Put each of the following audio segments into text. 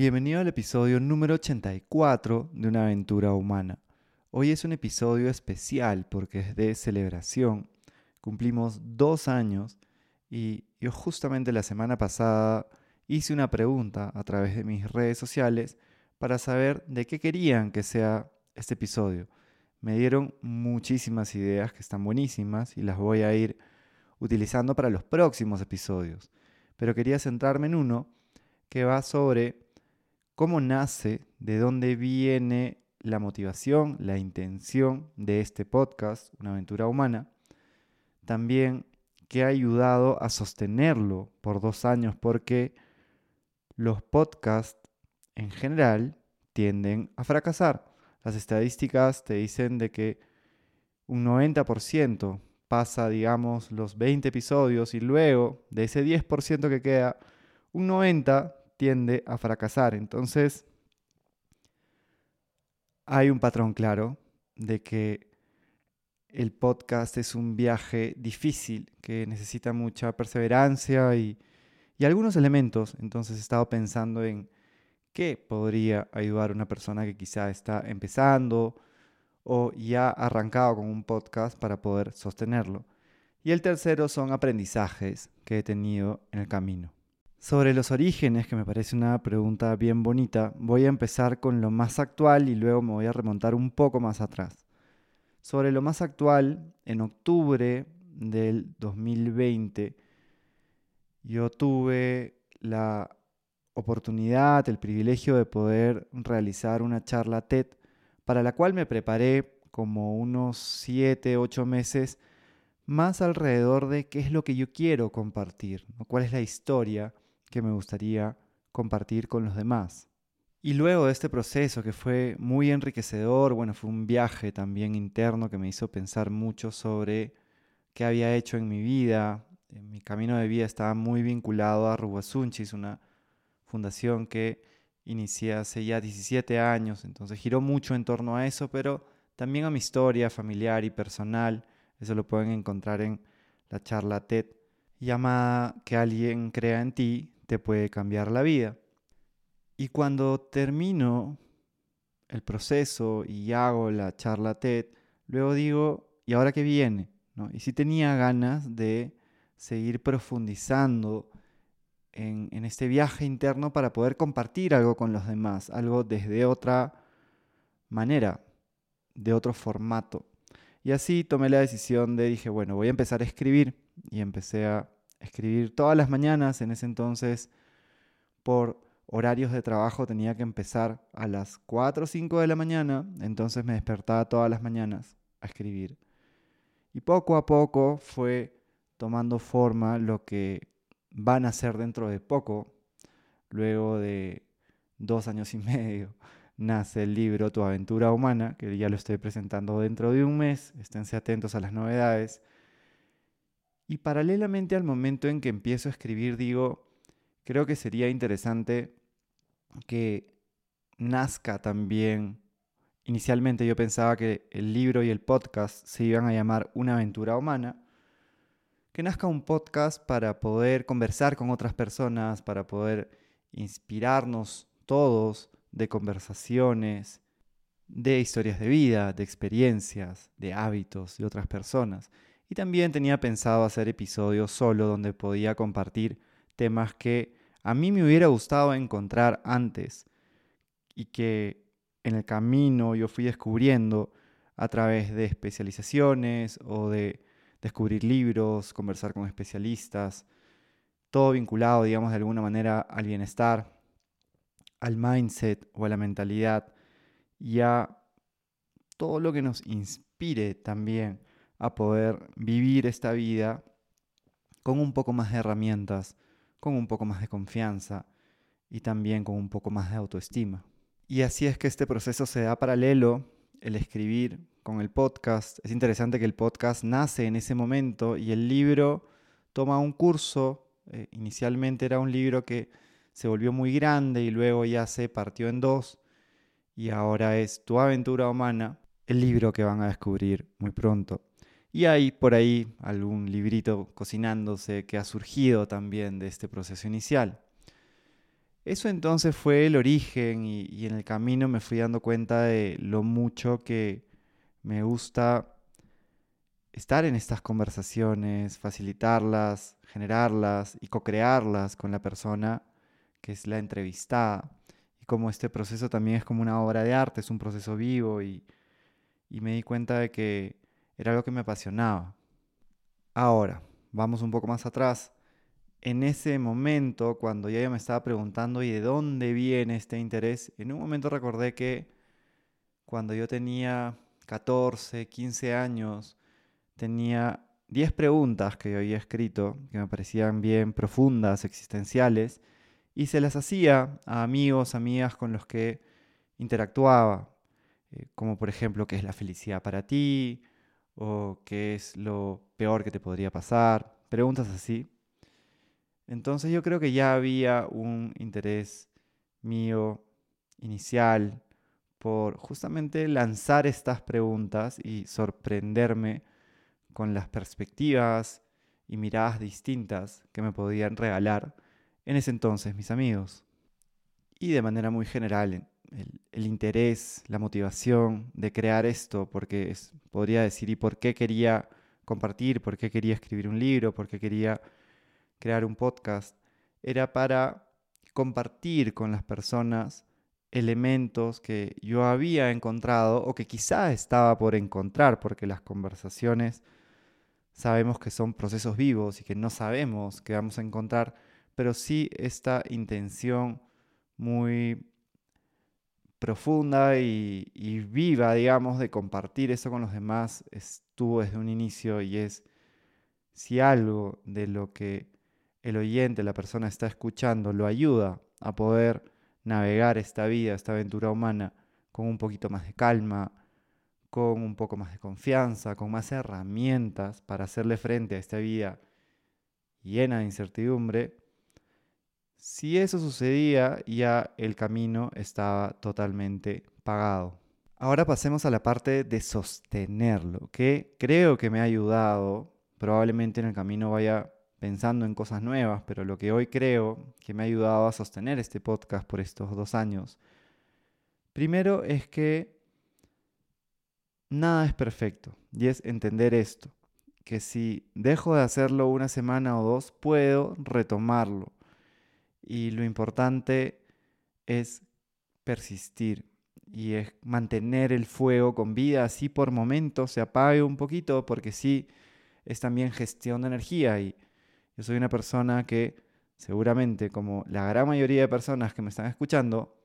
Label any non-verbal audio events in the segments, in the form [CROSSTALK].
Bienvenido al episodio número 84 de Una aventura humana. Hoy es un episodio especial porque es de celebración. Cumplimos dos años y yo justamente la semana pasada hice una pregunta a través de mis redes sociales para saber de qué querían que sea este episodio. Me dieron muchísimas ideas que están buenísimas y las voy a ir utilizando para los próximos episodios. Pero quería centrarme en uno que va sobre cómo nace, de dónde viene la motivación, la intención de este podcast, Una aventura humana. También qué ha ayudado a sostenerlo por dos años, porque los podcasts en general tienden a fracasar. Las estadísticas te dicen de que un 90% pasa, digamos, los 20 episodios y luego de ese 10% que queda, un 90% tiende a fracasar. Entonces, hay un patrón claro de que el podcast es un viaje difícil que necesita mucha perseverancia y, algunos elementos. Entonces he estado pensando en qué podría ayudar a una persona que quizá está empezando o ya arrancado con un podcast para poder sostenerlo. Y el tercero son aprendizajes que he tenido en el camino. Sobre los orígenes, que me parece una pregunta bien bonita, voy a empezar con lo más actual y luego me voy a remontar un poco más atrás. Sobre lo más actual, en octubre del 2020, yo tuve la oportunidad, el privilegio de poder realizar una charla TED para la cual me preparé como unos 7, 8 meses más alrededor de qué es lo que yo quiero compartir, cuál es la historia que me gustaría compartir con los demás. Y luego de este proceso que fue muy enriquecedor, bueno, fue un viaje también interno que me hizo pensar mucho sobre qué había hecho en mi vida. Mi camino de vida estaba muy vinculado a Rubasunchis, una fundación que inicié hace ya 17 años, entonces giró mucho en torno a eso, pero también a mi historia familiar y personal. Eso lo pueden encontrar en la charla TED llamada Que alguien crea en ti, te puede cambiar la vida. Y cuando termino el proceso y hago la charla TED, luego digo, ¿y ahora qué viene? Y si tenía ganas de seguir profundizando en, este viaje interno para poder compartir algo con los demás, algo desde otra manera, de otro formato. Y así tomé la decisión de, dije, bueno, voy a empezar a escribir. Y empecé a escribir todas las mañanas. En ese entonces, por horarios de trabajo, tenía que empezar a las 4 o 5 de la mañana. Entonces me despertaba todas las mañanas a escribir. Y poco a poco fue tomando forma lo que van a ser dentro de poco. Luego de dos años y [LAUGHS] medio nace el libro Tu aventura humana, que ya lo estoy presentando dentro de un mes. Esténse atentos a las novedades. Y paralelamente al momento en que empiezo a escribir, digo, creo que sería interesante que nazca también. Inicialmente yo pensaba que el libro y el podcast se iban a llamar Una aventura humana. Que nazca un podcast para poder conversar con otras personas, para poder inspirarnos todos de conversaciones, de historias de vida, de experiencias, de hábitos de otras personas. Y también tenía pensado hacer episodios solo donde podía compartir temas que a mí me hubiera gustado encontrar antes y que en el camino yo fui descubriendo a través de especializaciones o de descubrir libros, conversar con especialistas, todo vinculado, digamos, de alguna manera al bienestar, al mindset o a la mentalidad y a todo lo que nos inspire también a poder vivir esta vida con un poco más de herramientas, con un poco más de confianza y también con un poco más de autoestima. Y así es que este proceso se da paralelo, el escribir con el podcast. Es interesante que el podcast nace en ese momento y el libro toma un curso. Eh, inicialmente era un libro que se volvió muy grande y luego ya se partió en dos y ahora es Tu aventura humana, el libro que van a descubrir muy pronto. Y hay por ahí algún librito cocinándose que ha surgido también de este proceso inicial. Eso entonces fue el origen y, en el camino me fui dando cuenta de lo mucho que me gusta estar en estas conversaciones, facilitarlas, generarlas y co-crearlas con la persona que es la entrevistada. Y como este proceso también es como una obra de arte, es un proceso vivo y, y me di cuenta de que era lo que me apasionaba. Ahora, vamos un poco más atrás. En ese momento, cuando ya yo me estaba preguntando y de dónde viene este interés, en un momento recordé que cuando yo tenía 14, 15 años, tenía 10 preguntas que yo había escrito, que me parecían bien profundas, existenciales, y se las hacía a amigos, amigas con los que interactuaba, eh, como por ejemplo, ¿qué es la felicidad para ti? O qué es lo peor que te podría pasar, preguntas así. Entonces yo creo que ya había un interés mío inicial por justamente lanzar estas preguntas y sorprenderme con las perspectivas y miradas distintas que me podían regalar en ese entonces mis amigos. Y de manera muy general, el, interés, la motivación de crear esto, porque podría decir, ¿y por qué quería compartir? ¿Por qué quería escribir un libro? ¿Por qué quería crear un podcast? Era para compartir con las personas elementos que yo había encontrado o que quizá estaba por encontrar, porque las conversaciones sabemos que son procesos vivos y que no sabemos qué vamos a encontrar, pero sí esta intención muy profunda y, viva, digamos, de compartir eso con los demás estuvo desde un inicio y es si algo de lo que el oyente, la persona está escuchando, lo ayuda a poder navegar esta vida, esta aventura humana con un poquito más de calma, con un poco más de confianza, con más herramientas para hacerle frente a esta vida llena de incertidumbre, si eso sucedía, ya el camino estaba totalmente pagado. Ahora pasemos a la parte de sostenerlo, que creo que me ha ayudado. Probablemente en el camino vaya pensando en cosas nuevas, pero lo que hoy creo que me ha ayudado a sostener este podcast por estos dos años, primero es que nada es perfecto y es entender esto, que si dejo de hacerlo una semana o dos, puedo retomarlo y lo importante es persistir y es mantener el fuego con vida, así por momentos se apague un poquito, porque sí es también gestión de energía y yo soy una persona que seguramente, como la gran mayoría de personas que me están escuchando,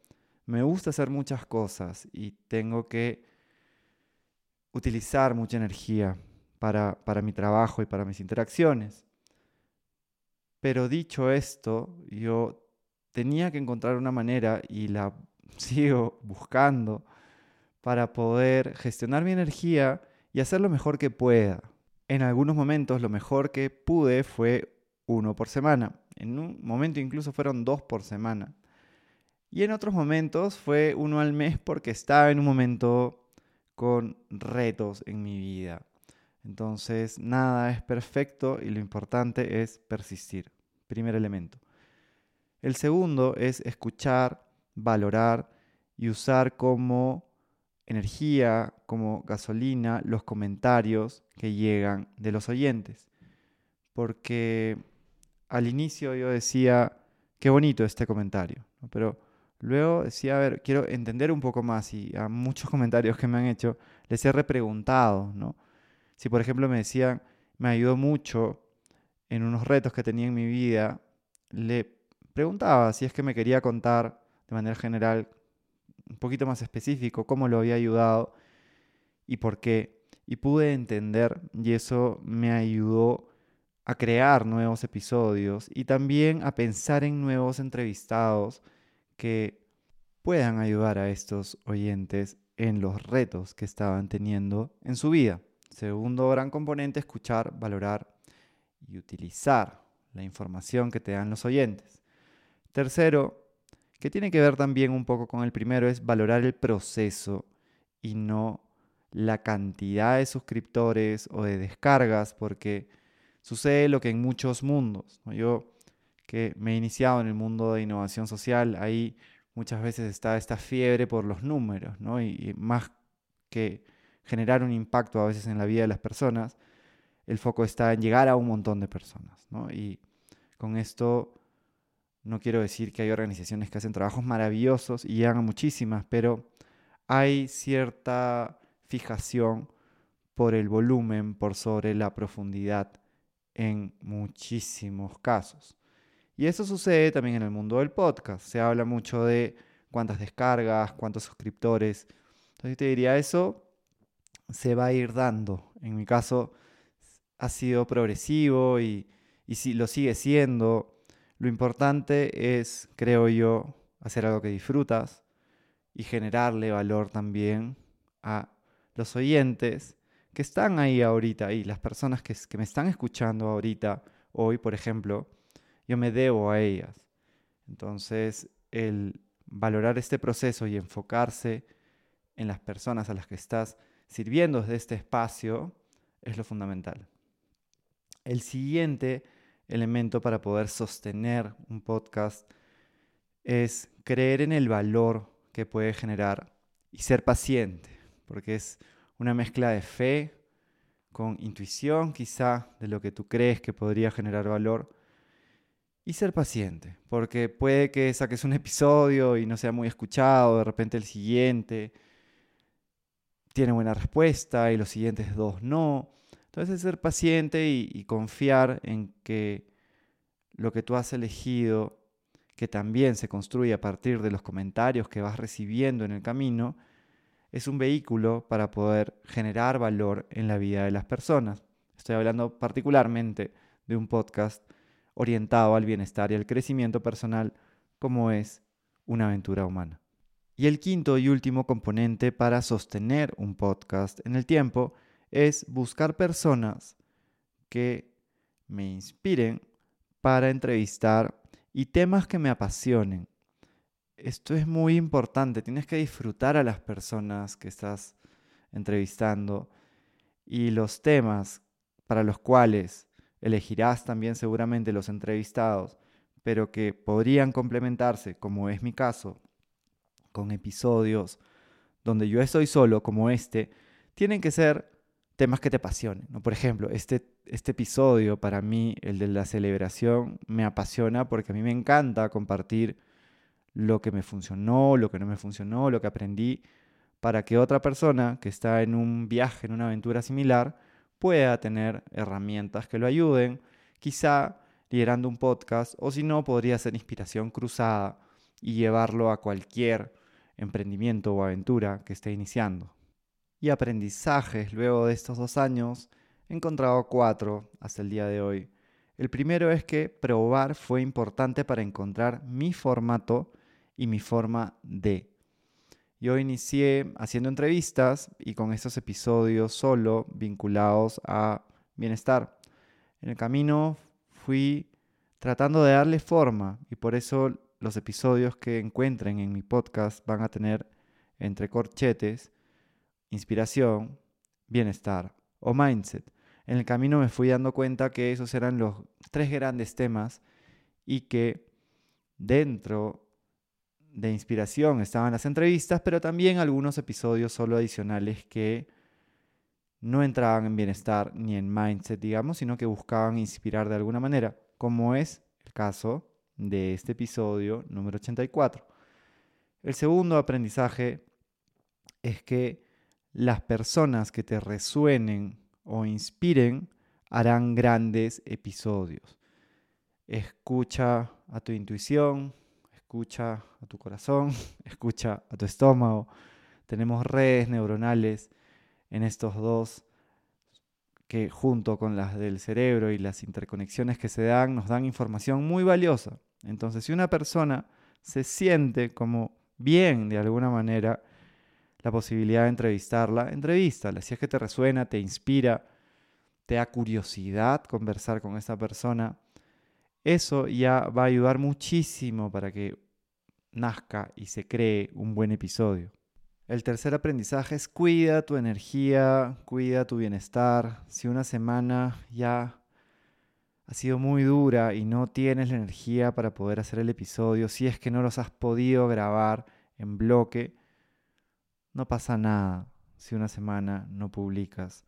me gusta hacer muchas cosas y tengo que utilizar mucha energía para, para mi trabajo y para mis interacciones. Pero dicho esto, yo tenía que encontrar una manera y la [LAUGHS] sigo buscando para poder gestionar mi energía y hacer lo mejor que pueda. En algunos momentos lo mejor que pude fue uno por semana. En un momento incluso fueron dos por semana. Y en otros momentos fue uno al mes porque estaba en un momento con retos en mi vida. Entonces nada es perfecto y lo importante es persistir. Primer elemento. El segundo es escuchar, valorar y usar como energía, como gasolina, los comentarios que llegan de los oyentes. Porque al inicio yo decía, qué bonito este comentario, pero luego decía, a ver, quiero entender un poco más y a muchos [LAUGHS] comentarios que me han hecho les he repreguntado, ¿no? Si por ejemplo me decían, me ayudó mucho en unos retos que tenía en mi vida, le preguntaba si es que me quería contar de manera general, un poquito más específico, cómo lo había ayudado y por qué. Y pude entender y eso me ayudó a crear nuevos episodios y también a pensar en nuevos entrevistados que puedan ayudar a estos oyentes en los retos que estaban teniendo en su vida. Segundo gran componente, escuchar, valorar y utilizar la información que te dan los oyentes. Tercero, que tiene que ver también un poco con el primero, es valorar el proceso y no la cantidad de suscriptores o de descargas, porque sucede lo que en muchos mundos. Yo que me he iniciado en el mundo de innovación social, ahí muchas veces está esta fiebre por los números, ¿no? Y, más que generar un impacto a veces en la vida de las personas, el foco está en llegar a un montón de personas, ¿no? Y con esto no quiero decir que hay organizaciones que hacen trabajos maravillosos y llegan a muchísimas, pero hay cierta fijación por el volumen, por sobre la profundidad en muchísimos casos. Y eso sucede también en el mundo del podcast. Se habla mucho de cuántas descargas, cuántos suscriptores. Entonces te diría, eso se va a ir dando. En mi caso ha sido progresivo y, y si lo sigue siendo. Lo importante es, creo yo, hacer algo que disfrutas y generarle valor también a los oyentes que están ahí ahorita y las personas que, que me están escuchando ahorita, hoy, por ejemplo, yo me debo a ellas. Entonces, el valorar este proceso y enfocarse en las personas a las que estás sirviendo desde este espacio es lo fundamental. El siguiente elemento para poder sostener un podcast es creer en el valor que puede generar y ser paciente, porque es una mezcla de fe con intuición quizá de lo que tú crees que podría generar valor y ser paciente, porque puede que saques un episodio y no sea muy escuchado, de repente el siguiente tiene buena respuesta y los siguientes dos no. Entonces ser paciente y, y confiar en que lo que tú has elegido, que también se construye a partir de los comentarios que vas recibiendo en el camino, es un vehículo para poder generar valor en la vida de las personas. Estoy hablando particularmente de un podcast orientado al bienestar y al crecimiento personal como es una aventura humana. Y el quinto y último componente para sostener un podcast en el tiempo es buscar personas que me inspiren para entrevistar y temas que me apasionen. Esto es muy importante, tienes que disfrutar a las personas que estás entrevistando y los temas para los cuales elegirás también seguramente los entrevistados, pero que podrían complementarse, como es mi caso, con episodios donde yo estoy solo, como este, tienen que ser temas que te apasionen. Por ejemplo, este, este episodio para mí, el de la celebración, me apasiona porque a mí me encanta compartir lo que me funcionó, lo que no me funcionó, lo que aprendí, para que otra persona que está en un viaje, en una aventura similar, pueda tener herramientas que lo ayuden, quizá liderando un podcast, o si no, podría ser inspiración cruzada y llevarlo a cualquier emprendimiento o aventura que esté iniciando. Y aprendizajes luego de estos dos años, he encontrado cuatro hasta el día de hoy. El primero es que probar fue importante para encontrar mi formato y mi forma de yo inicié haciendo entrevistas y con estos episodios solo vinculados a bienestar. En el camino fui tratando de darle forma y por eso los episodios que encuentren en mi podcast van a tener entre corchetes inspiración, bienestar o mindset. En el camino me fui dando cuenta que esos eran los tres grandes temas y que dentro de inspiración estaban las entrevistas, pero también algunos episodios solo adicionales que no entraban en bienestar ni en mindset, digamos, sino que buscaban inspirar de alguna manera, como es el caso de este episodio número 84. El segundo aprendizaje es que las personas que te resuenen o inspiren harán grandes episodios. Escucha a tu intuición, escucha a tu corazón, [LAUGHS] escucha a tu estómago. Tenemos redes neuronales en estos dos que junto con las del cerebro y las interconexiones que se dan nos dan información muy valiosa. Entonces, si una persona se siente como bien de alguna manera, la posibilidad de entrevistarla, entrevístala. Si es que te resuena, te inspira, te da curiosidad conversar con esa persona, eso ya va a ayudar muchísimo para que nazca y se cree un buen episodio. El tercer aprendizaje es cuida tu energía, cuida tu bienestar. Si una semana ya ha sido muy dura y no tienes la energía para poder hacer el episodio, si es que no los has podido grabar en bloque, no pasa nada si una semana no publicas.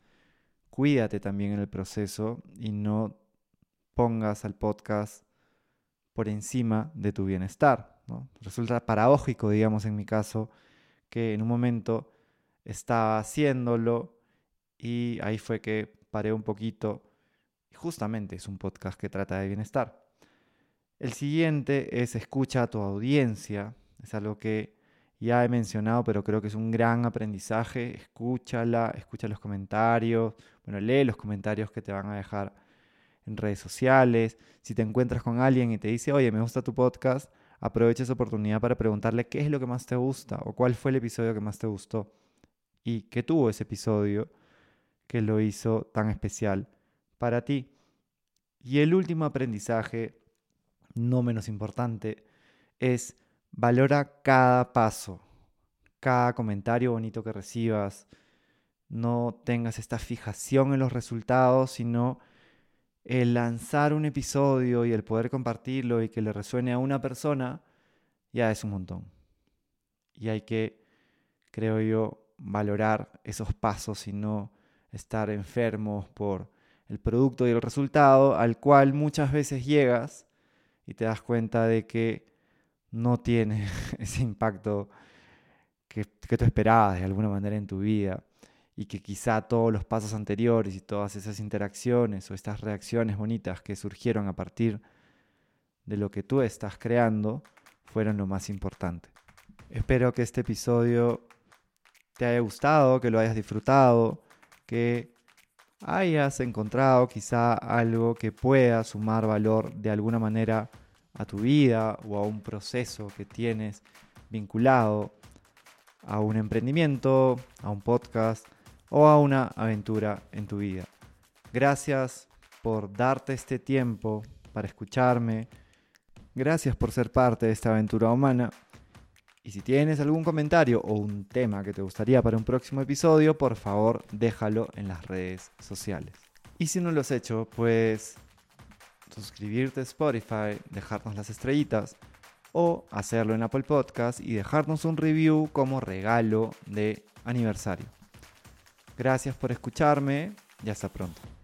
Cuídate también en el proceso y no pongas al podcast por encima de tu bienestar. Resulta paradójico, digamos, en mi caso, que en un momento estaba haciéndolo y ahí fue que paré un poquito. Justamente es un podcast que trata de bienestar. El siguiente es escucha a tu audiencia. Es algo que ya he mencionado, pero creo que es un gran aprendizaje. Escúchala, escucha los comentarios. Bueno, lee los comentarios que te van a dejar en redes sociales. Si te encuentras con alguien y te dice, oye, me gusta tu podcast, aprovecha esa oportunidad para preguntarle qué es lo que más te gusta o cuál fue el episodio que más te gustó y qué tuvo ese episodio que lo hizo tan especial para ti. Y el último aprendizaje, no menos importante, es valora cada paso, cada comentario bonito que recibas. No tengas esta fijación en los resultados, sino el lanzar un episodio y el poder compartirlo y que le resuene a una persona, ya es un montón. Y hay que, creo yo, valorar esos pasos y no estar enfermos por el producto y el resultado al cual muchas veces llegas y te das cuenta de que no tiene [LAUGHS] ese impacto que, tú esperabas de alguna manera en tu vida y que quizá todos los pasos anteriores y todas esas interacciones o estas reacciones bonitas que surgieron a partir de lo que tú estás creando fueron lo más importante. Espero que este episodio te haya gustado, que lo hayas disfrutado, que hayas encontrado quizá algo que pueda sumar valor de alguna manera a tu vida o a un proceso que tienes vinculado a un emprendimiento, a un podcast o a una aventura en tu vida. Gracias por darte este tiempo para escucharme. Gracias por ser parte de esta aventura humana. Y si tienes algún comentario o un tema que te gustaría para un próximo episodio, por favor déjalo en las redes sociales. Y si no lo has hecho, pues suscribirte a Spotify, dejarnos las estrellitas o hacerlo en Apple Podcast y dejarnos un review como regalo de aniversario. Gracias por escucharme y hasta pronto.